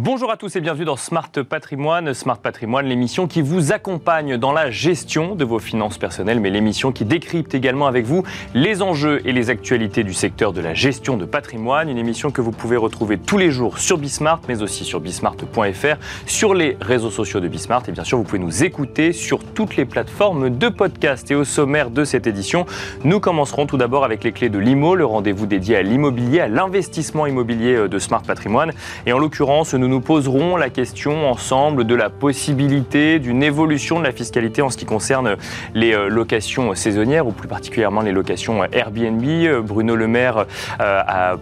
Bonjour à tous et bienvenue dans Smart Patrimoine. Smart Patrimoine, l'émission qui vous accompagne dans la gestion de vos finances personnelles, mais l'émission qui décrypte également avec vous les enjeux et les actualités du secteur de la gestion de patrimoine. Une émission que vous pouvez retrouver tous les jours sur Bismart, mais aussi sur bismart.fr, sur les réseaux sociaux de Bismart. Et bien sûr, vous pouvez nous écouter sur toutes les plateformes de podcast. Et au sommaire de cette édition, nous commencerons tout d'abord avec les clés de l'IMO, le rendez-vous dédié à l'immobilier, à l'investissement immobilier de Smart Patrimoine. Et en l'occurrence, nous nous poserons la question ensemble de la possibilité d'une évolution de la fiscalité en ce qui concerne les euh, locations saisonnières ou plus particulièrement les locations Airbnb. Bruno Le Maire euh, a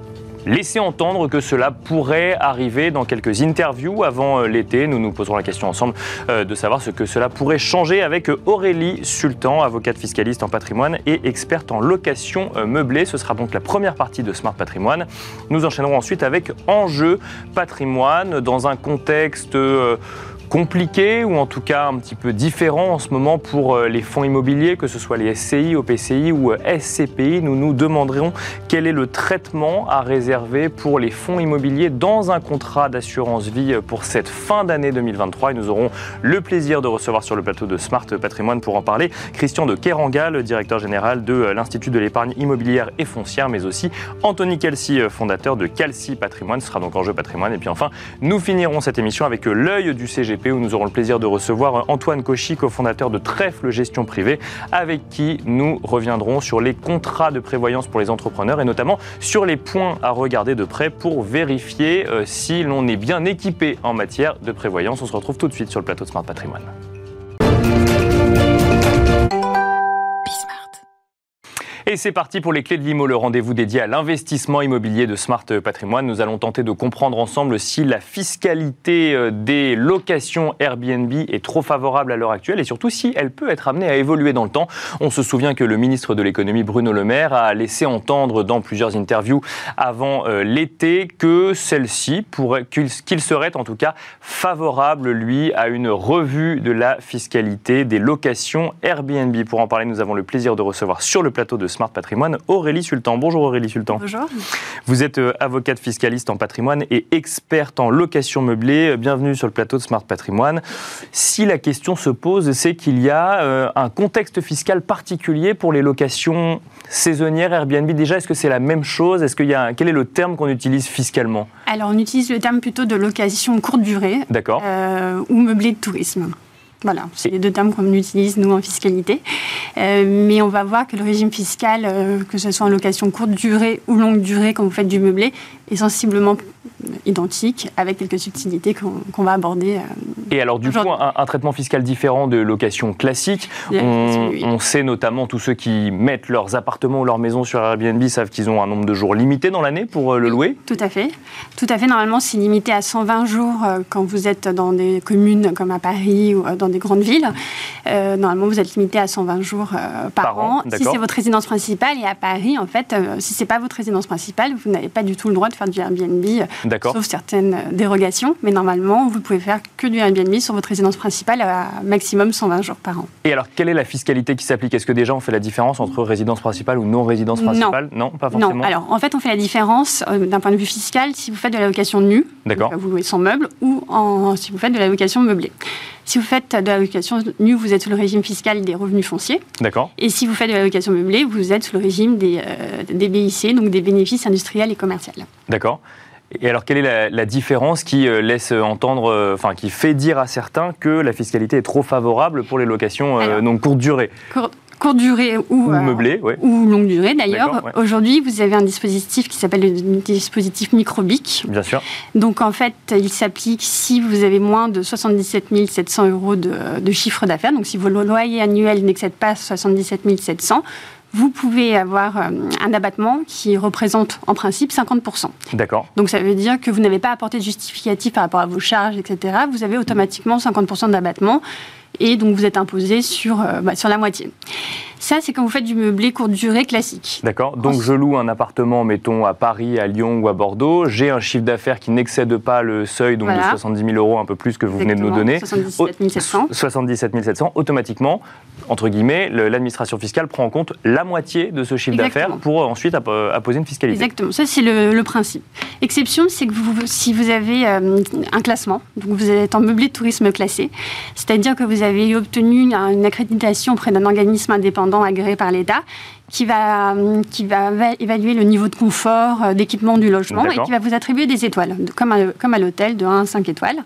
laisser entendre que cela pourrait arriver dans quelques interviews avant euh, l'été. Nous nous poserons la question ensemble euh, de savoir ce que cela pourrait changer avec Aurélie Sultan, avocate fiscaliste en patrimoine et experte en location euh, meublée. Ce sera donc la première partie de Smart Patrimoine. Nous enchaînerons ensuite avec Enjeu patrimoine dans un contexte compliqué ou en tout cas un petit peu différent en ce moment pour euh, les fonds immobiliers, que ce soit les SCI, OPCI ou euh, SCPI. Nous nous demanderons quel est le traitement à réserver pour les fonds immobiliers dans un contrat d'assurance vie pour cette fin d'année 2023 et nous aurons le plaisir de recevoir sur le plateau de Smart Patrimoine pour en parler Christian de Kerangal, directeur général de euh, l'Institut de l'épargne immobilière et foncière, mais aussi Anthony Kelsey, fondateur de Calci Patrimoine. Ce sera donc Enjeu Patrimoine. Et puis enfin, nous finirons cette émission avec l'œil du Où nous aurons le plaisir de recevoir Antoine Cauchy, cofondateur de Trèfle Gestion Privée, avec qui nous reviendrons sur les contrats de prévoyance pour les entrepreneurs et notamment sur les points à regarder de près pour vérifier euh, si l'on est bien équipé en matière de prévoyance. On se retrouve tout de suite sur le plateau de Smart Patrimoine. Et c'est parti pour les clés de l'IMO, le rendez-vous dédié à l'investissement immobilier de Smart Patrimoine. Nous allons tenter de comprendre ensemble si la fiscalité euh, des locations Airbnb est trop favorable à l'heure actuelle et surtout si elle peut être amenée à évoluer dans le temps. On se souvient que le ministre de l'économie Bruno Le Maire a laissé entendre dans plusieurs interviews avant euh, l'été que celle-ci pourrait, qu'il serait en tout cas favorable, lui, à une revue de la fiscalité des locations Airbnb. Pour en parler, nous avons le plaisir de recevoir sur le plateau de Smart Patrimoine, Aurélie Sultan. Bonjour Aurélie Sultan. Bonjour. Vous êtes euh, avocate fiscaliste en patrimoine et experte en location meublée. Euh, bienvenue sur le plateau de Smart Patrimoine. Si la question se pose, c'est qu'il y a euh, un contexte fiscal particulier pour les locations saisonnières Airbnb. Déjà, est-ce que c'est la même chose? Est-ce qu'il y a quel est le terme qu'on utilise fiscalement? Alors, on utilise le terme plutôt de location courte durée. D'accord. ou meublé de tourisme. Voilà, c'est les deux termes qu'on utilise, nous, en fiscalité. Euh, mais on va voir que le régime fiscal, euh, que ce soit en location courte durée ou longue durée, quand vous faites du meublé, est sensiblement identique, avec quelques subtilités qu'on va aborder. Euh, et alors, du coup, un, traitement fiscal différent de location classique. On, sait notamment tous ceux qui mettent leurs appartements ou leurs maisons sur Airbnb savent qu'ils ont un nombre de jours limité dans l'année pour euh, le louer. Tout à fait. Tout à fait. Normalement, c'est limité à 120 jours euh, quand vous êtes dans des communes comme à Paris ou dans des grandes villes. normalement, vous êtes limité à 120 jours par, an. Si c'est votre résidence principale, et à Paris, en fait, si c'est pas votre résidence principale, vous n'avez pas du tout le droit de faire du Airbnb sauf certaines dérogations. Mais normalement, vous pouvez faire que du Airbnb sur votre résidence principale à maximum 120 jours par an. Et alors, quelle est la fiscalité qui s'applique? Est-ce que déjà on fait la différence entre résidence principale ou non résidence principale? Non, pas forcément. Non, alors en fait, on fait la différence euh, d'un point de vue fiscal si vous faites de la location nue, D'accord. vous louez sans meuble, ou en, si vous faites de la location meublée. Si vous faites de la location nue, vous êtes sous le régime fiscal des revenus fonciers. D'accord. Et si vous faites de la location meublée, vous êtes sous le régime des, euh, des BIC, donc des bénéfices industriels et commerciaux. D'accord. Et alors, quelle est la, différence qui euh, laisse entendre, euh, enfin, qui fait dire à certains que la fiscalité est trop favorable pour les locations euh, non courte durée courte durée ou, meublée, ou longue durée d'ailleurs. Aujourd'hui, vous avez un dispositif qui s'appelle le dispositif Microbic. Bien sûr. Donc en fait, il s'applique si vous avez moins de 77 700 euros de, de chiffre d'affaires. Donc si vos loyer annuel n'excède pas 77 700, vous pouvez avoir euh, un abattement qui représente en principe 50%. D'accord. Donc ça veut dire que vous n'avez pas apporté de justificatif par rapport à vos charges, etc. Vous avez automatiquement 50% d'abattement. Et donc vous êtes imposé sur, bah, sur la moitié. Ça, c'est quand vous faites du meublé courte durée classique. D'accord. Donc, je loue un appartement, mettons, à Paris, à Lyon ou à Bordeaux. J'ai un chiffre d'affaires qui n'excède pas le seuil donc de 70 000 euros, un peu plus que vous venez de nous donner. 77 700. 77 700. Automatiquement, entre guillemets, l'administration fiscale prend en compte la moitié de ce chiffre d'affaires pour ensuite apposer une fiscalité. Exactement. Ça, c'est le, principe. Exception, c'est que vous, si vous avez euh, un classement, donc vous êtes en meublé de tourisme classé, c'est-à-dire que vous avez obtenu une accréditation auprès d'un organisme indépendant agréé par l'État qui va, qui va évaluer le niveau de confort euh, d'équipement du logement et qui va vous attribuer des étoiles, comme à, comme à l'hôtel de 1 à 5 étoiles.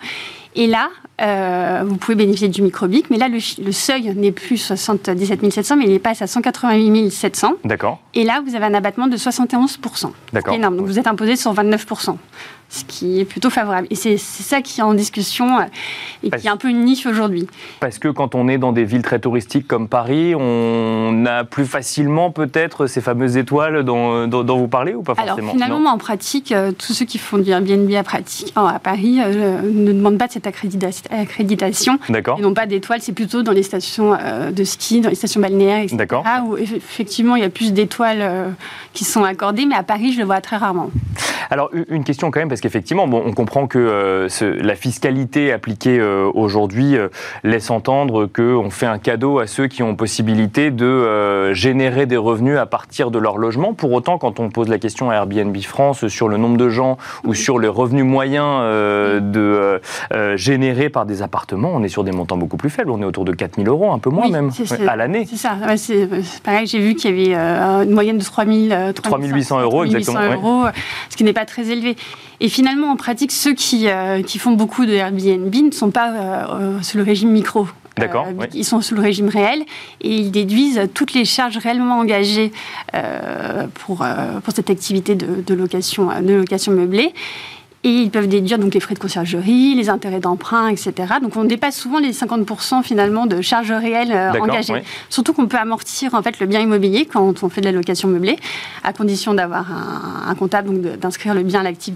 Et là, euh, vous pouvez bénéficier du microbic, mais là, le, seuil n'est plus 77 700, mais il passe à 188 700. D'accord. Et là, vous avez un abattement de 71 D'accord. énorme. Donc, vous êtes imposé sur 29 ce qui est plutôt favorable. Et c'est ça qui est en discussion euh, et qui est un peu une niche aujourd'hui. Parce que quand on est dans des villes très touristiques comme Paris, on a plus facilement peut-être ces fameuses étoiles dont, dont, vous parlez ou pas forcément Alors finalement, en pratique, euh, tous ceux qui font du Airbnb à, pratique, à Paris euh, ne demandent pas de cette accréditation. D'accord. Ils n'ont pas d'étoiles, c'est plutôt dans les stations de ski, dans les stations balnéaires, etc. D'accord. Où effectivement, il y a plus d'étoiles qui sont accordées, mais à Paris, je le vois très rarement. Alors une question quand même, parce qu'effectivement, bon, on comprend que euh, la fiscalité appliquée euh, aujourd'hui euh, laisse entendre qu'on fait un cadeau à ceux qui ont possibilité de générer des revenus à partir de leur logement. Pour autant, quand on pose la question à Airbnb France sur le nombre de gens ou sur les revenus moyens de, générés par des appartements, on est sur des montants beaucoup plus faibles. On est autour de 4000 euros, un peu moins même, à l'année. C'est ça. c'est pareil, j'ai vu qu'il y avait une moyenne de 3000, 3800 euros, exactement. Euros, ce qui n'est pas très élevé. Et finalement, en pratique, ceux qui, euh, qui font beaucoup de Airbnb ne sont pas euh, euh, sous le régime micro. D'accord. Ils sont sous le régime réel et ils déduisent toutes les charges réellement engagées pour, pour cette activité de, de, location, de location meublée. Et ils peuvent déduire donc les frais de conciergerie, les intérêts d'emprunt, etc. Donc on dépasse souvent les 50% finalement de charges réelles euh, engagées. Surtout qu'on peut amortir en fait le bien immobilier quand on fait de la location meublée, à condition d'avoir un, comptable, donc d'inscrire le bien à l'actif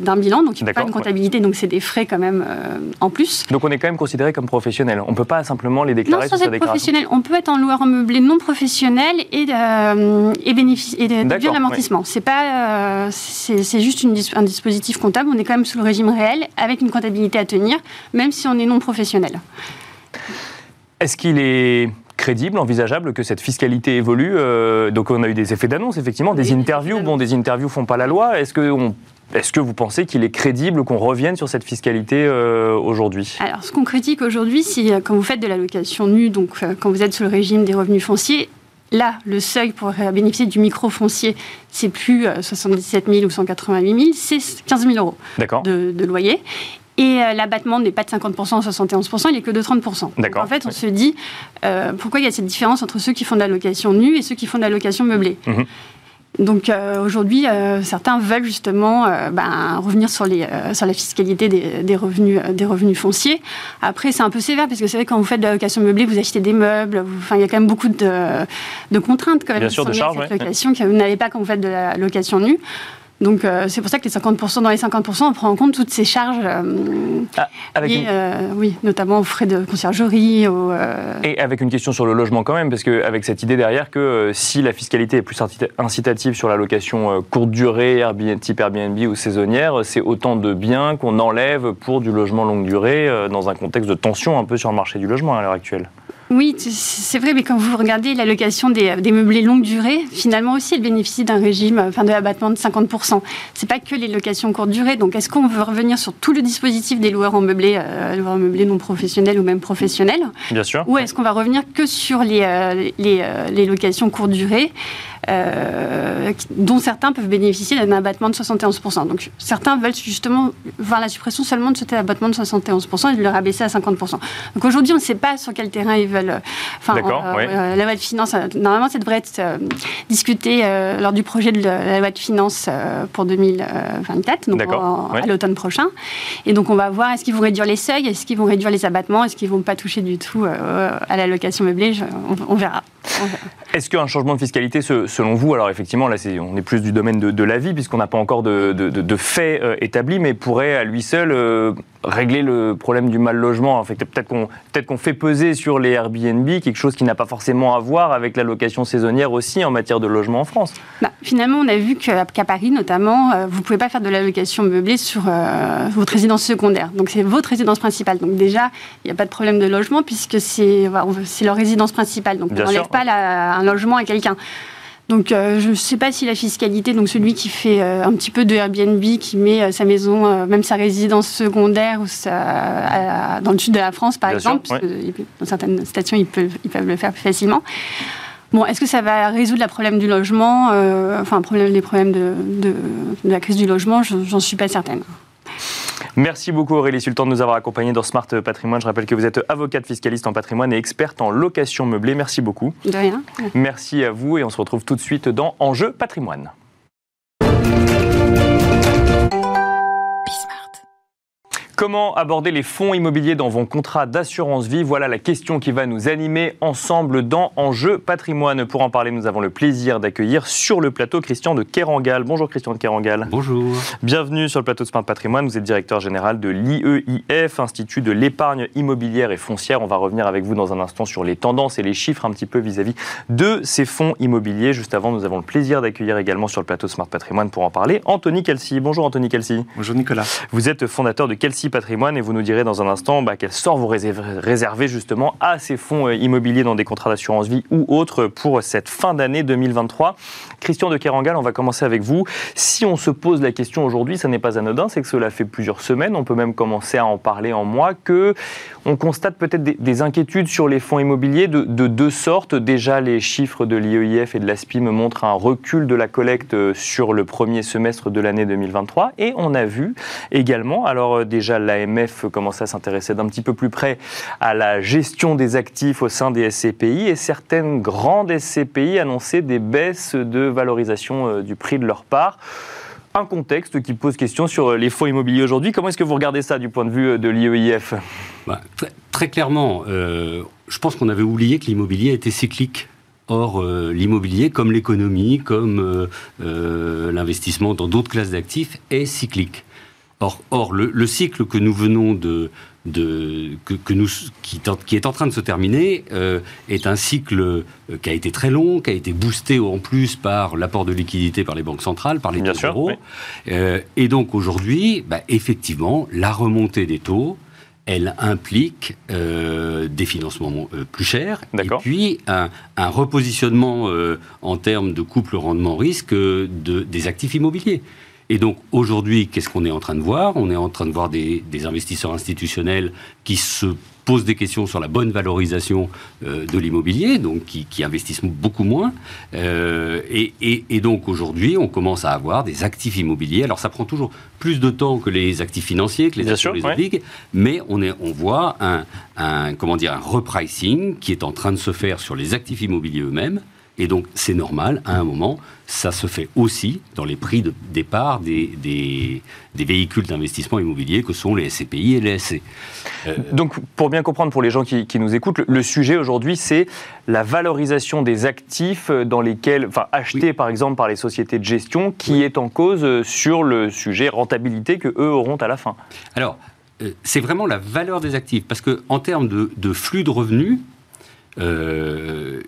d'un bilan. Donc il n'y a pas une comptabilité, donc c'est des frais quand même euh, en plus. Donc on est quand même considéré comme professionnel. On ne peut pas simplement les déclarer non, sans être professionnel. On peut être en loueur meublé non professionnel et, euh, et, bénéficier, et déduire l'amortissement. C'est pas, c'est juste une, un dispositif comptable on est quand même sous le régime réel, avec une comptabilité à tenir, même si on est non professionnel. Est-ce qu'il est crédible, envisageable que cette fiscalité évolue euh, Donc on a eu des effets d'annonce, effectivement, des interviews. Bon, des interviews font pas la loi. Est-ce que est-ce que vous pensez qu'il est crédible qu'on revienne sur cette fiscalité euh, aujourd'hui? Alors, ce qu'on critique aujourd'hui, c'est euh, quand vous faites de la location nue, donc quand vous êtes sous le régime des revenus fonciers, Là, le seuil pour bénéficier du micro-foncier, c'est plus 77 euh, 000 ou 188 000, c'est 15 000 euros de, de, loyer. Et euh, l'abattement n'est pas de 50% ou 71%, il n'est que de 30%. Donc en fait, on se dit, euh, pourquoi il y a cette différence entre ceux qui font de la location nue et ceux qui font de la location meublée? Mhm. Donc euh, aujourd'hui, euh, certains veulent justement euh, ben, revenir sur, les, sur la fiscalité des, revenus, des revenus fonciers. Après, c'est un peu sévère parce que c'est vrai quand vous faites de la location meublée, vous achetez des meubles. Enfin, il y a quand même beaucoup de, de contraintes quand même. Bien sûr, de charges. location que vous n'avez pas quand vous faites de la location nue. Donc euh, c'est pour ça que les 50%, dans les 50%, on prend en compte toutes ces charges euh, ah, euh, oui, notamment aux frais de conciergerie. Et avec une question sur le logement quand même, parce qu'avec cette idée derrière que si la fiscalité est plus incitative sur la location courte durée, type Airbnb ou saisonnière, c'est autant de biens qu'on enlève pour du logement longue durée dans un contexte de tension un peu sur le marché du logement à l'heure actuelle. Oui, c'est vrai, mais quand vous regardez l'allocation des, des, meublés longue durée, finalement aussi, elle bénéficie d'un régime enfin, de abattement de 50%. C'est pas que les locations courte durée. Donc, est-ce qu'on veut revenir sur tout le dispositif des loueurs en meublé, euh, loueurs en meublé non professionnels ou même professionnels? Bien sûr. Ou est-ce qu'on va revenir que sur les, euh, les, euh, les locations courte durée? Euh, dont certains peuvent bénéficier d'un abattement de 71%. Donc certains veulent justement voir la suppression seulement de cet abattement de 71% et de le rabaisser à 50%. Donc aujourd'hui, on ne sait pas sur quel terrain ils veulent. Enfin, euh, euh, la loi de finances, normalement, ça devrait être discuté lors du projet de la loi de finances pour 2024, donc à l'automne prochain. Et donc on va voir est-ce qu'ils vont réduire les seuils, est-ce qu'ils vont réduire les abattements, est-ce qu'ils vont pas toucher du tout à la location meublée. on, verra. Est-ce qu'un changement de fiscalité se selon vous, alors effectivement, là, on est plus du domaine de, de l'avis, puisqu'on n'a pas encore de, de faits établis, mais pourrait à lui seul régler le problème du mal logement. En fait, peut-être qu'on peut qu'on fait peser sur les Airbnb quelque chose qui n'a pas forcément à voir avec la location saisonnière aussi en matière de logement en France. Bah, finalement, on a vu qu'à Paris, notamment, euh, vous ne pouvez pas faire de la location meublée sur euh, votre résidence secondaire. Donc, c'est votre résidence principale. Donc, déjà, il n'y a pas de problème de logement puisque c'est leur résidence principale. Donc, on n'enlève pas un logement à quelqu'un. Donc, euh, je ne sais pas si la fiscalité, donc celui qui fait euh, un petit peu de Airbnb, qui met euh, sa maison, même sa résidence secondaire ou dans le sud de la France, par exemple, dans certaines stations, ils peuvent, ils peuvent le faire plus facilement. Bon, est-ce que ça va résoudre le problème du logement, enfin, problème, les problèmes de, de, de la crise du logement? J'en suis pas certaine. Merci beaucoup Aurélie Sultan de nous avoir accompagnés dans Smart Patrimoine. Je rappelle que vous êtes avocate fiscaliste en patrimoine et experte en location meublée. Merci beaucoup. De rien. Merci à vous et on se retrouve tout de suite dans Enjeu Patrimoine. Comment aborder les fonds immobiliers dans vos contrats d'assurance vie? Voilà la question qui va nous animer ensemble dans Enjeu Patrimoine. Pour en parler, nous avons le plaisir d'accueillir sur le plateau Christian de Kerangal. Bonjour Christian de Kerangal. Bonjour. Bienvenue sur le plateau de Smart Patrimoine. Vous êtes directeur général de l'IEIF, Institut de l'épargne immobilière et foncière. On va revenir avec vous dans un instant sur les tendances et les chiffres un petit peu vis-à-vis de ces fonds immobiliers. Juste avant, nous avons le plaisir d'accueillir également sur le plateau Smart Patrimoine pour en parler Anthony Kelsey. Bonjour Anthony Kelsey. Bonjour Nicolas. Vous êtes fondateur de Patrimoine et vous nous direz dans un instant bah, quel sort vous réservez justement à ces fonds euh, immobiliers dans des contrats d'assurance vie ou autres pour cette fin d'année 2023. Christian de Kerangal, on va commencer avec vous. Si on se pose la question aujourd'hui, ça n'est pas anodin, c'est que cela fait plusieurs semaines, on peut même commencer à en parler en mois, que on constate peut-être des, inquiétudes sur les fonds immobiliers de, deux sortes. Déjà, les chiffres de l'IEIF et de l'ASPI me montrent un recul de la collecte euh, sur le premier semestre de l'année 2023. Et on a vu également, alors euh, déjà l'AMF commençait à s'intéresser d'un petit peu plus près à la gestion des actifs au sein des SCPI et certaines grandes SCPI annonçaient des baisses de valorisation euh, du prix de leur part un contexte qui pose question sur les fonds immobiliers aujourd'hui. Comment est-ce que vous regardez ça du point de vue de l'IEIF bah, très, clairement, euh, je pense qu'on avait oublié que l'immobilier était cyclique. Or, euh, l'immobilier, comme l'économie, comme euh, l'investissement dans d'autres classes d'actifs, est cyclique. Or, or le, cycle que nous venons de, de, que, nous, qui, qui, est en train de se terminer euh, est un cycle euh, qui a été très long, qui a été boosté en plus par l'apport de liquidités par les banques centrales, par les taux euros. Euh, et donc aujourd'hui, bah, effectivement, la remontée des taux, elle implique des financements plus chers et puis un, un repositionnement en termes de couple rendement-risque de, des actifs immobiliers. Et donc aujourd'hui, qu'est-ce qu'on est en train de voir? On est en train de voir des, investisseurs institutionnels qui se posent des questions sur la bonne valorisation euh, de l'immobilier, donc qui, investissent beaucoup moins. Euh, et, donc aujourd'hui, on commence à avoir des actifs immobiliers. Alors ça prend toujours plus de temps que les actifs financiers, que les actions les obliges, mais on, est, on voit un, un, comment dire, un repricing qui est en train de se faire sur les actifs immobiliers eux-mêmes. Et donc, c'est normal, à un moment, ça se fait aussi dans les prix de départ des, des, véhicules d'investissement immobilier que sont les SCPI et les SC. Euh, donc, pour bien comprendre pour les gens qui, nous écoutent, le, sujet aujourd'hui, c'est la valorisation des actifs dans lesquels, enfin, achetés par exemple par les sociétés de gestion, qui est en cause sur le sujet rentabilité que eux auront à la fin. Alors, euh, c'est vraiment la valeur des actifs, parce que en termes de, flux de revenus, euh,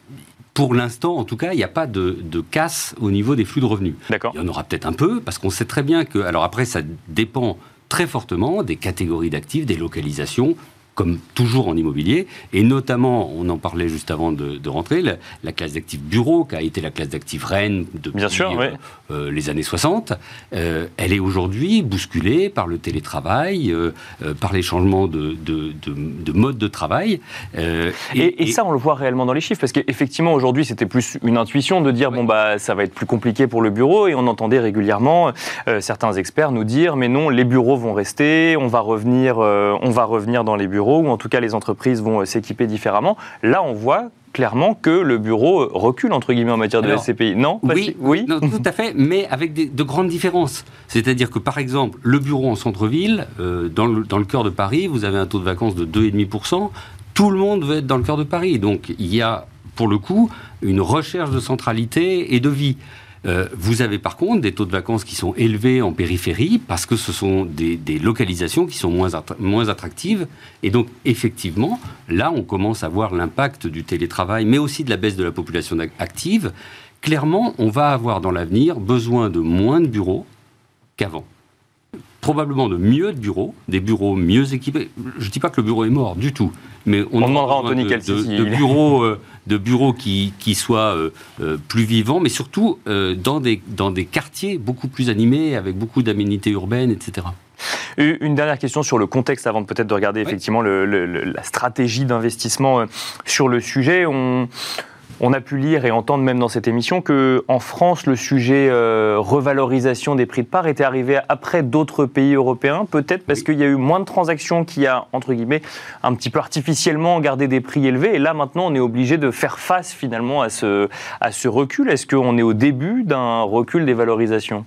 pour l'instant, en tout cas, il n'y a pas de, casse au niveau des flux de revenus. Il y en aura peut-être un peu, parce qu'on sait très bien que. Alors après, ça dépend très fortement des catégories d'actifs, des localisations comme toujours en immobilier, et notamment, on en parlait juste avant de, rentrer, la, classe d'actifs bureau, qui a été la classe d'actifs reine depuis Bien sûr, euh, euh, les années 60, euh, elle est aujourd'hui bousculée par le télétravail, par les changements de, de, mode de travail. Et, ça, on le voit réellement dans les chiffres, parce qu'effectivement, aujourd'hui, c'était plus une intuition de dire, bon, bah, ça va être plus compliqué pour le bureau, et on entendait régulièrement certains experts nous dire, mais non, les bureaux vont rester, on va revenir, on va revenir dans les bureaux ou en tout cas les entreprises vont euh, s'équiper différemment. Là, on voit clairement que le bureau recule, entre guillemets, en matière de SCPI. Non Oui, oui tout à fait, mais avec de grandes différences. C'est-à-dire que, par exemple, le bureau en centre-ville, euh, dans, le, dans le cœur de Paris, vous avez un taux de vacances de 2,5%. Tout le monde veut être dans le cœur de Paris. Donc, il y a pour le coup, une recherche de centralité et de vie. Euh, vous avez par contre des taux de vacances qui sont élevés en périphérie parce que ce sont des, localisations qui sont moins, moins attractives. Et donc, effectivement, là, on commence à voir l'impact du télétravail, mais aussi de la baisse de la population active. Clairement, on va avoir dans l'avenir besoin de moins de bureaux qu'avant probablement de mieux de bureaux, des bureaux mieux équipés. Je ne dis pas que le bureau est mort du tout, mais on, demandera à Anthony de, de, bureaux, euh, de bureaux qui, qui soient euh, euh, plus vivants, mais surtout dans, des, dans des quartiers beaucoup plus animés, avec beaucoup d'aménités urbaines, etc. Une dernière question sur le contexte avant peut-être de regarder effectivement la stratégie d'investissement sur le sujet. On, on a pu lire et entendre même dans cette émission que en France, le sujet euh, revalorisation des prix de part était arrivé après d'autres pays européens, peut-être parce qu'il y a eu moins de transactions qui a, entre guillemets, un petit peu artificiellement gardé des prix élevés. Et là, maintenant, on est obligé de faire face finalement à ce, à ce recul. Est-ce qu'on est au début d'un recul des valorisations?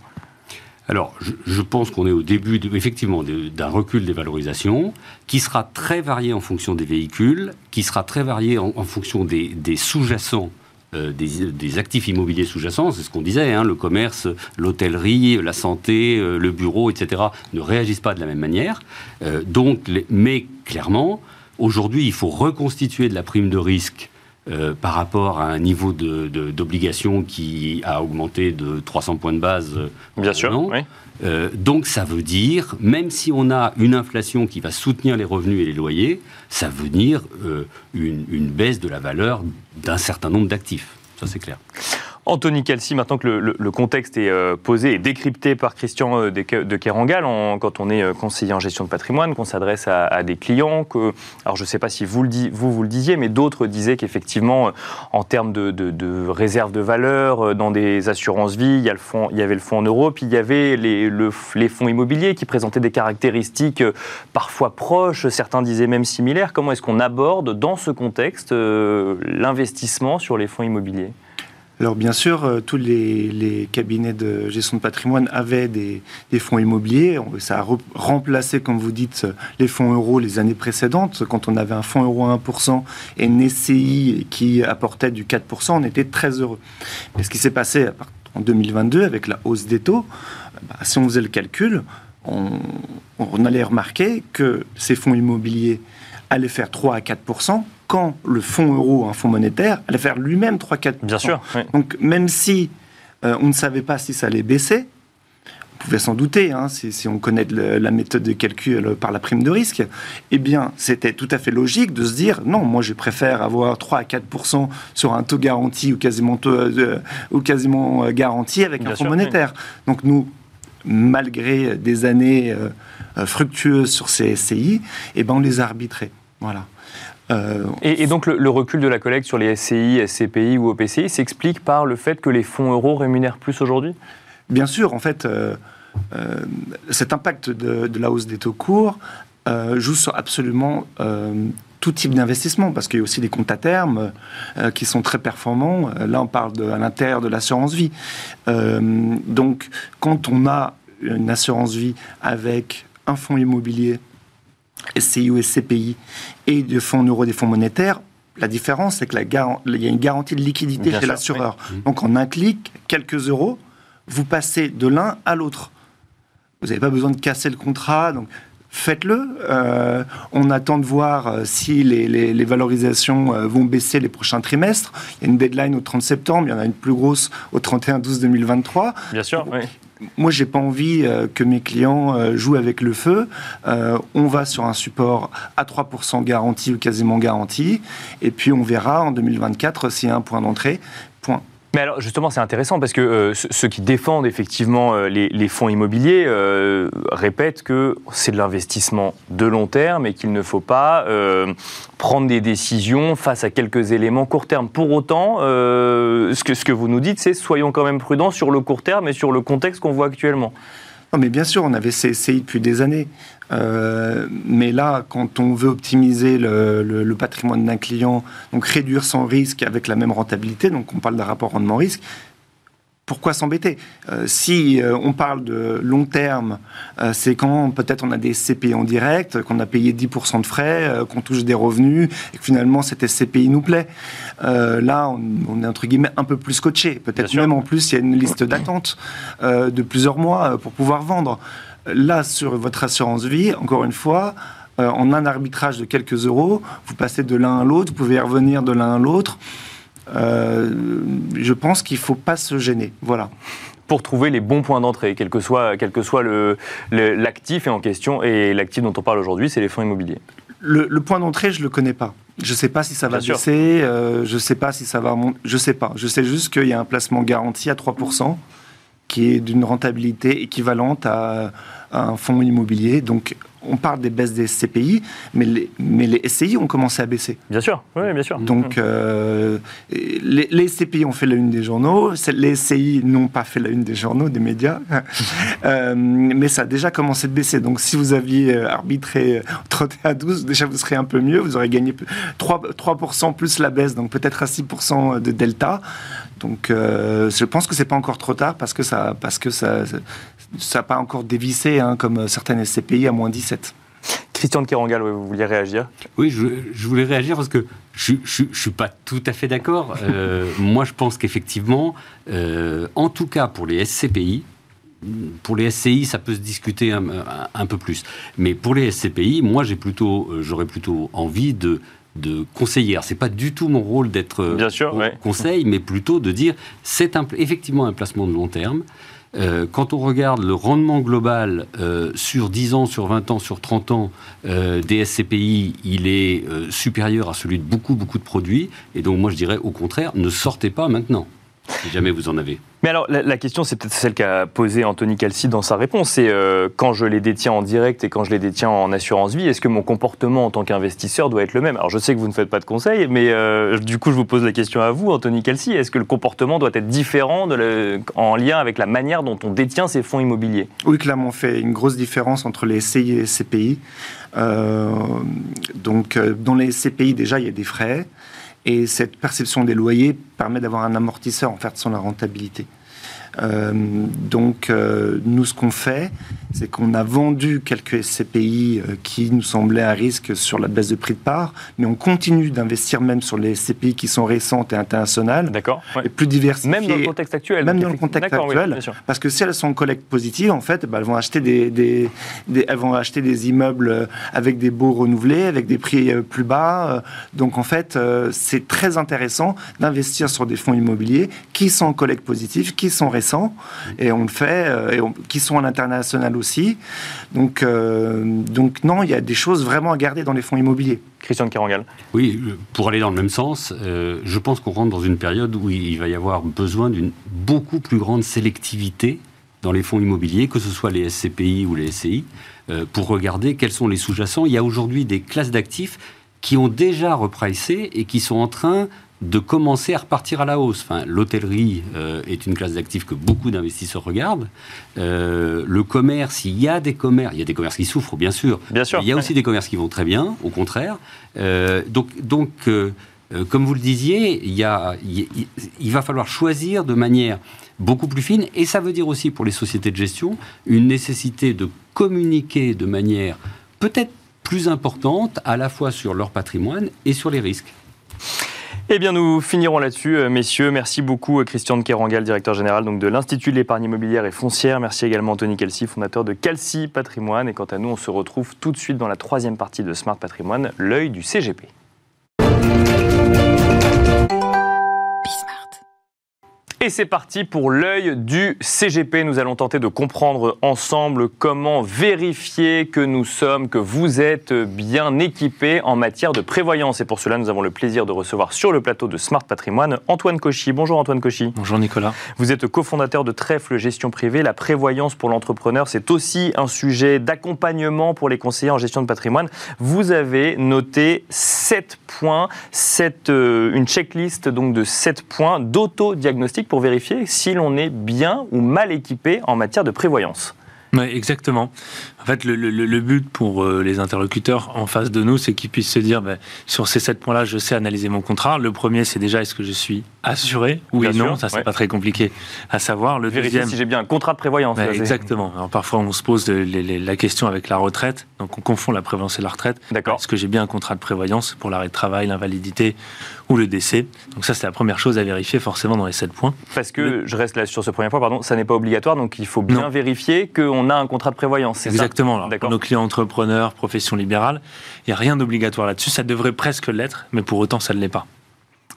Alors, je, pense qu'on est au début, effectivement, d'un recul des valorisations qui sera très varié en fonction des véhicules, qui sera très varié en, fonction des, sous-jacents euh, des, actifs immobiliers sous-jacents, c'est ce qu'on disait, hein, le commerce, l'hôtellerie, la santé, euh, le bureau, etc., ne réagissent pas de la même manière. Euh, donc, mais clairement, aujourd'hui, il faut reconstituer de la prime de risque euh, par rapport à un niveau d'obligation de, qui a augmenté de 300 points de base. Euh, Bien sûr. Euh, donc ça veut dire, même si on a une inflation qui va soutenir les revenus et les loyers, ça veut dire une baisse de la valeur d'un certain nombre d'actifs. Ça c'est clair. Anthony Calci, maintenant que le, contexte est euh, posé et décrypté par Christian euh, de Kerangal, quand on est euh, conseiller en gestion de patrimoine, qu'on s'adresse à, des clients, que, alors je ne sais pas si vous, le vous, le disiez, mais d'autres disaient qu'effectivement, en termes de, de, réserve de valeur, dans des assurances vie, il y, avait le fonds en euros, puis il y avait les, les fonds immobiliers qui présentaient des caractéristiques parfois proches, certains disaient même similaires. Comment est-ce qu'on aborde dans ce contexte l'investissement sur les fonds immobiliers? Alors bien sûr, euh, tous les, cabinets de gestion de patrimoine avaient des, fonds immobiliers. Ça a remplacé, comme vous dites, les fonds euros les années précédentes. Quand on avait un fonds euro à 1% et une SCI qui apportait du 4%, on était très heureux. Mais ce qui s'est passé en 2022 avec la hausse des taux, bah, si on faisait le calcul, on, on allait remarquer que ces fonds immobiliers allaient faire 3 à 4% quand le fonds euro, un fonds monétaire, allait faire lui-même 3-4%. Bien sûr. Donc même si euh, on ne savait pas si ça allait baisser, on pouvait s'en douter, hein, si, on connaît la méthode de calcul par la prime de risque, eh bien, c'était tout à fait logique de se dire non, moi je préfère avoir 3 à 4% sur un taux garanti ou quasiment, euh, ou quasiment euh, garanti avec un fonds monétaire. Donc nous, malgré des années fructueuses sur ces SCI, eh ben, on les a arbitrés. Voilà. Euh, et, donc le, recul de la collecte sur les SCI, SCPI ou OPCI s'explique par le fait que les fonds euros rémunèrent plus aujourd'hui? Bien sûr, en fait, euh, euh, cet impact de, la hausse des taux courts joue sur absolument tout type d'investissement, parce qu'il y a aussi des comptes à terme qui sont très performants. là, on parle de, à l'intérieur de l'assurance vie. donc, quand on a une assurance vie avec un fonds immobilier SCI ou SCPI et de fonds euros des fonds monétaires, la différence, c'est qu'il y a une garantie de liquidité chez l'assureur. Mmh. Donc en un clic, quelques euros, vous passez de l'un à l'autre. Vous n'avez pas besoin de casser le contrat. Donc faites-le. Euh, on attend de voir euh, si les, valorisations euh, vont baisser les prochains trimestres. Il y a une deadline au 30 septembre, il y en a une plus grosse au 31-12-2023. Bien sûr, oui moi, j'ai pas envie euh, que mes clients euh, jouent avec le feu. Euh, on va sur un support à 3% garanti ou quasiment garanti, et puis on verra en 2024 s'il y a un point d'entrée. Point. Mais alors justement, c'est intéressant parce que euh, ceux qui défendent effectivement euh, les, fonds immobiliers euh, répètent que c'est de l'investissement de long terme et qu'il ne faut pas prendre des décisions face à quelques éléments court terme. Pour autant, ce, que, vous nous dites, c'est soyons quand même prudents sur le court terme et sur le contexte qu'on voit actuellement. Non, mais bien sûr, on avait ces CI depuis des années. Euh, mais là, quand on veut optimiser le, patrimoine d'un client, donc réduire son risque avec la même rentabilité, donc on parle d'un rapport rendement-risque, pourquoi s'embêter? Euh, Si euh, on parle de long terme, euh, c'est quand peut-être on a des SCPI en direct, qu'on a payé 10% de frais, qu'on touche des revenus, et que finalement cette SCPI nous plaît. là, on, est entre guillemets un peu plus coaché. Peut-être même en plus, il y a une liste d'attente de plusieurs mois pour pouvoir vendre. Là, sur votre assurance vie, encore une fois, en un arbitrage de quelques euros, vous passez de l'un à l'autre, vous pouvez revenir de l'un à l'autre. Euh, je pense qu'il ne faut pas se gêner. Voilà pour trouver les bons points d'entrée, quel que soit, quel que soit l'actif en question. Et l'actif dont on parle aujourd'hui, c'est les fonds immobiliers. Le, point d'entrée, je ne le connais pas. Je ne sais pas si ça va baisser, euh, je ne sais pas si ça va monter, je ne sais pas. Je sais juste qu'il y a un placement garanti à 3%, qui est d'une rentabilité équivalente à, un fonds immobilier. Donc on parle des baisses des SCPI, mais les, mais les SCI ont commencé à baisser. Bien sûr, oui, bien sûr. Donc, euh, les, les, SCPI ont fait la une des journaux, les SCI n'ont pas fait la une des journaux, des médias, euh, mais ça a déjà commencé de baisser. Donc, si vous aviez euh, arbitré 30 à 12, déjà vous serez un peu mieux, vous aurez gagné 3%, 3 plus la baisse, donc peut-être à 6% de delta. Donc, je pense que c'est pas encore trop tard parce que ça, parce que ça, ça n'a pas encore dévissé, hein, comme certaines SCPI à moins 17. Christian de Kerangal, vous vouliez réagir? Oui, je, voulais réagir parce que je ne suis pas tout à fait d'accord. Euh, moi, je pense qu'effectivement, euh, en tout cas pour les SCPI, pour les SCI, ça peut se discuter un, peu plus. Mais pour les SCPI, moi, j'ai plutôt, euh, j'aurais plutôt envie de, de conseiller. Ce n'est pas du tout mon rôle d'être conseil, mais plutôt de dire c'est effectivement un placement de long terme. Euh, quand on regarde le rendement global euh, sur 10 ans, sur 20 ans, sur 30 ans euh, des SCPI, il est supérieur à celui de beaucoup, beaucoup de produits. Et donc moi je dirais au contraire, ne sortez pas maintenant, si jamais vous en avez. Mais alors, la, question, c'est peut-être celle qu'a posée Anthony Calci dans sa réponse. C'est euh, quand je les détiens en direct et quand je les détiens en assurance vie, est-ce que mon comportement en tant qu'investisseur doit être le même? Alors, je sais que vous ne faites pas de conseils, mais euh, du coup, je vous pose la question à vous, Anthony Calci. Est-ce que le comportement doit être différent en lien avec la manière dont on détient ces fonds immobiliers? Oui, clairement, on fait une grosse différence entre les SCI et les CPI. Euh, donc, dans les CPI, déjà, il y a des frais. Et cette perception des loyers permet d'avoir un amortisseur en fait sur la rentabilité. Euh, donc, euh, nous, ce qu'on fait, c'est qu'on a vendu quelques SCPI euh, qui nous semblaient à risque sur la baisse de prix de part, mais on continue d'investir même sur les SCPI qui sont récentes et internationales. D'accord. Et plus diversifiées. Même dans le contexte actuel. Même dans le contexte actuel. parce que si elles sont en collecte positive, en fait, bah, elles, vont acheter des, des, elles vont acheter des immeubles avec des baux renouvelés, avec des prix plus bas. Donc, en fait, c'est très intéressant d'investir sur des fonds immobiliers qui sont en collecte positive, qui sont récents et on le fait, euh, et qui sont à l'international aussi. Donc, euh, donc non, il y a des choses vraiment à garder dans les fonds immobiliers. Christian Kerangal. Oui, pour aller dans le même sens, euh, je pense qu'on rentre dans une période où il va y avoir besoin d'une beaucoup plus grande sélectivité dans les fonds immobiliers, que ce soit les SCPI ou les SCI, pour regarder quels sont les sous-jacents. Il y a aujourd'hui des classes d'actifs qui ont déjà repricé et qui sont en train de commencer à repartir à la hausse. Enfin, l'hôtellerie euh, est une classe d'actifs que beaucoup d'investisseurs regardent. Euh, le commerce, il y a des commerces, il y a des commerces qui souffrent, bien sûr. Bien sûr. Il y a aussi des commerces qui vont très bien, au contraire. Euh, donc, donc comme vous le disiez, il, y a, il, va falloir choisir de manière beaucoup plus fine, et ça veut dire aussi pour les sociétés de gestion une nécessité de communiquer de manière peut-être plus importante, à la fois sur leur patrimoine et sur les risques. Eh bien, nous finirons là-dessus, euh, messieurs. Merci beaucoup, euh, Christian de Kerangal, directeur général donc, de l'Institut de l'épargne immobilière et foncière. Merci également, Anthony Calci, fondateur de Calci Patrimoine. Et quant à nous, on se retrouve tout de suite dans la troisième partie de Smart Patrimoine, l'œil du CGP. Et c'est parti pour l'œil du CGP. Nous allons tenter de comprendre ensemble comment vérifier que nous sommes, que vous êtes bien équipés en matière de prévoyance. Et pour cela, nous avons le plaisir de recevoir sur le plateau de Smart Patrimoine Antoine Cauchy. Bonjour Antoine Cauchy. Bonjour Nicolas. Vous êtes cofondateur de Trèfle Gestion Privée. La prévoyance pour l'entrepreneur, c'est aussi un sujet d'accompagnement pour les conseillers en gestion de patrimoine. Vous avez noté 7 points, 7, euh, une checklist donc de 7 points d'autodiagnostic pour vérifier si l'on est bien ou mal équipé en matière de prévoyance. Exactement. En fait, le, but pour euh, les interlocuteurs en face de nous, c'est qu'ils puissent se dire, ben, sur ces sept points-là, je sais analyser mon contrat. Le premier, c'est déjà, est-ce que je suis assuré Oui ou non, ça, c'est pas très compliqué à savoir. Le Vérifier deuxième, si j'ai bien un contrat de prévoyance. exactement. Alors, parfois, on se pose la question avec la retraite, donc on confond la prévoyance et la retraite. D'accord. Est-ce que j'ai bien un contrat de prévoyance pour l'arrêt de travail, l'invalidité ou le décès? Donc ça, c'est la première chose à vérifier forcément dans les sept points. Parce que, je reste là sur ce premier point, pardon, ça n'est pas obligatoire, donc il faut bien vérifier qu'on a un contrat de prévoyance. Exactement. pour nos clients entrepreneurs, profession libérale, il n'y a rien d'obligatoire là-dessus. Ça devrait presque l'être, mais pour autant, ça ne l'est pas.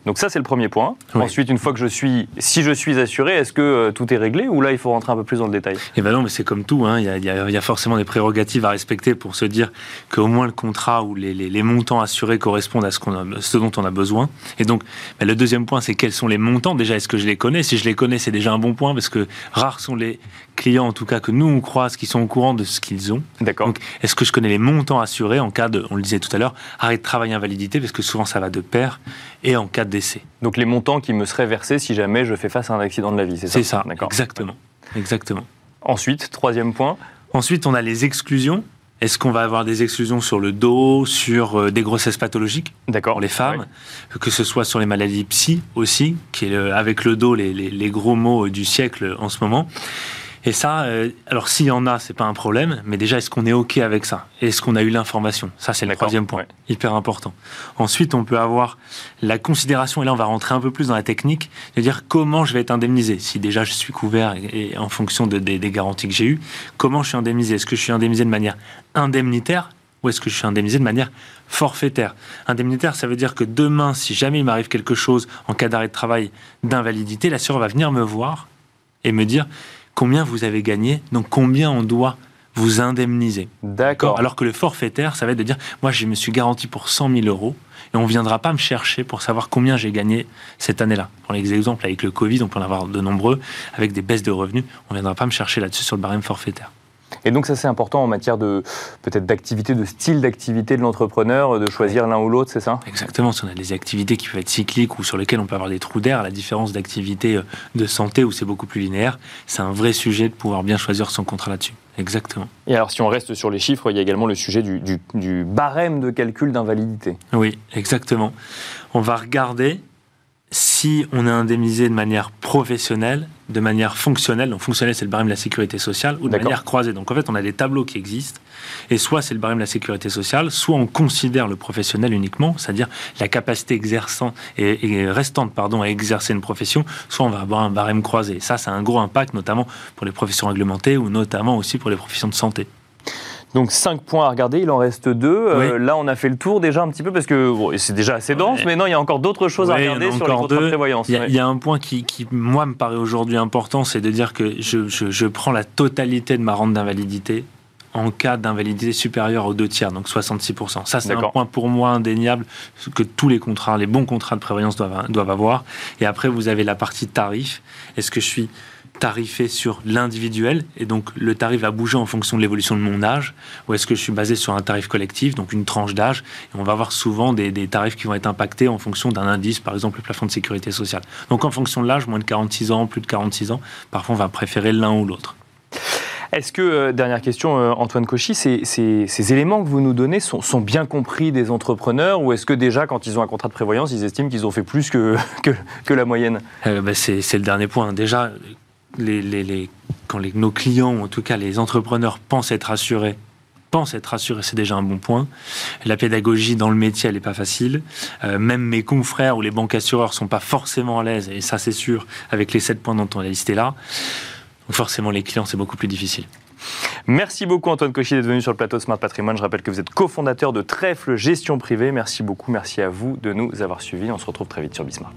Donc ça, c'est le premier point. Ensuite, une fois que je suis, si je suis assuré, est-ce que euh, tout est réglé ou là, il faut rentrer un peu plus dans le détail? Eh ben non, mais c'est comme tout. Hein. Il, y a, forcément des prérogatives à respecter pour se dire qu'au moins le contrat ou les, montants assurés correspondent à ce, ce, dont on a besoin. Et donc, ben, le deuxième point, c'est quels sont les montants? Déjà, est-ce que je les connais? Si je les connais, c'est déjà un bon point parce que rares sont les clients, en tout cas que nous on croise, qui sont au courant de ce qu'ils ont. D'accord. Donc, est-ce que je connais les montants assurés en cas de, on le disait tout à l'heure, arrêt de travail invalidité, parce que souvent ça va de pair, et en cas de décès. Donc les montants qui me seraient versés si jamais je fais face à un accident de la vie, c'est ça C'est ça, exactement. exactement. Ensuite, troisième point. Ensuite, on a les exclusions. Est-ce qu'on va avoir des exclusions sur le dos, sur euh, des grossesses pathologiques pour les femmes, que ce soit sur les maladies psy aussi, qui est avec le dos les, les gros mots du siècle en ce moment. Et ça, euh, alors s'il y en a, c'est pas un problème, mais déjà, est-ce qu'on est OK avec ça? Est-ce qu'on a eu l'information? Ça, c'est le troisième point, hyper important. Ensuite, on peut avoir la considération, et là, on va rentrer un peu plus dans la technique, de dire comment je vais être indemnisé. Si déjà je suis couvert et, en fonction des garanties que j'ai eues, comment je suis indemnisé? Est-ce que je suis indemnisé de manière indemnitaire ou est-ce que je suis indemnisé de manière forfaitaire? Indemnitaire, ça veut dire que demain, si jamais il m'arrive quelque chose en cas d'arrêt de travail, d'invalidité, l'assureur va venir me voir et me dire combien vous avez gagné, donc combien on doit vous indemniser. D'accord. Alors que le forfaitaire, ça va être de dire, moi je me suis garanti pour 100 000 euros, et on ne viendra pas me chercher pour savoir combien j'ai gagné cette année-là. Pour les exemples, avec le Covid, on peut en avoir de nombreux, avec des baisses de revenus, on ne viendra pas me chercher là-dessus sur le barème forfaitaire. Et donc ça c'est important en matière de peut-être d'activité, de style d'activité de l'entrepreneur, de choisir l'un ou l'autre, c'est ça? Exactement, si on a des activités qui peuvent être cycliques ou sur lesquelles on peut avoir des trous d'air, la différence d'activité euh, de santé où c'est beaucoup plus linéaire, c'est un vrai sujet de pouvoir bien choisir son contrat là-dessus. Exactement. Et alors si on reste sur les chiffres, il y a également le sujet du, du barème de calcul d'invalidité. Oui, exactement. On va regarder si on est indemnisé de manière professionnelle, de manière fonctionnelle, donc fonctionnelle c'est le barème de la sécurité sociale, ou de manière croisée. Donc en fait on a des tableaux qui existent, et soit c'est le barème de la sécurité sociale, soit on considère le professionnel uniquement, c'est-à-dire la capacité exerçant et, restante pardon, à exercer une profession, soit on va avoir un barème croisé. ça, ça a un gros impact notamment pour les professions réglementées ou notamment aussi pour les professions de santé. Donc 5 points à regarder, il en reste 2. Euh, là, on a fait le tour déjà un petit peu parce que c'est déjà assez dense, mais non, il y a encore d'autres choses à regarder sur les contrats de prévoyance. Il y, a un point qui, moi, me paraît aujourd'hui important, c'est de dire que je, prends la totalité de ma rente d'invalidité en cas d'invalidité supérieure aux deux tiers, donc 66%. Ça, c'est un point pour moi indéniable que tous les contrats, les bons contrats de prévoyance doivent, doivent avoir. Et après, vous avez la partie tarif. Est-ce que je suis tarifé sur l'individuel et donc le tarif va bouger en fonction de l'évolution de mon âge ou est-ce que je suis basé sur un tarif collectif, donc une tranche d'âge et on va avoir souvent des, tarifs qui vont être impactés en fonction d'un indice, par exemple le plafond de sécurité sociale. Donc en fonction de l'âge, moins de 46 ans, plus de 46 ans, parfois on va préférer l'un ou l'autre. Est-ce que, euh, dernière question, euh, Antoine Cauchy, ces, éléments que vous nous donnez sont, bien compris des entrepreneurs ou est-ce que déjà, quand ils ont un contrat de prévoyance, ils estiment qu'ils ont fait plus que, que, la moyenne? Euh, bah, C'est le dernier point. Déjà, quand nos clients, en tout cas les entrepreneurs, pensent être assurés, pensent être assurés, c'est déjà un bon point. La pédagogie dans le métier, elle n'est pas facile. Euh, même mes confrères ou les banques assureurs sont pas forcément à l'aise, et ça c'est sûr, avec les sept points dont on a listé là. Donc forcément, les clients, c'est beaucoup plus difficile. Merci beaucoup Antoine Cauchy d'être venu sur le plateau Smart Patrimoine. Je rappelle que vous êtes cofondateur de Trèfle Gestion Privée. Merci beaucoup, merci à vous de nous avoir suivis. On se retrouve très vite sur Bismart.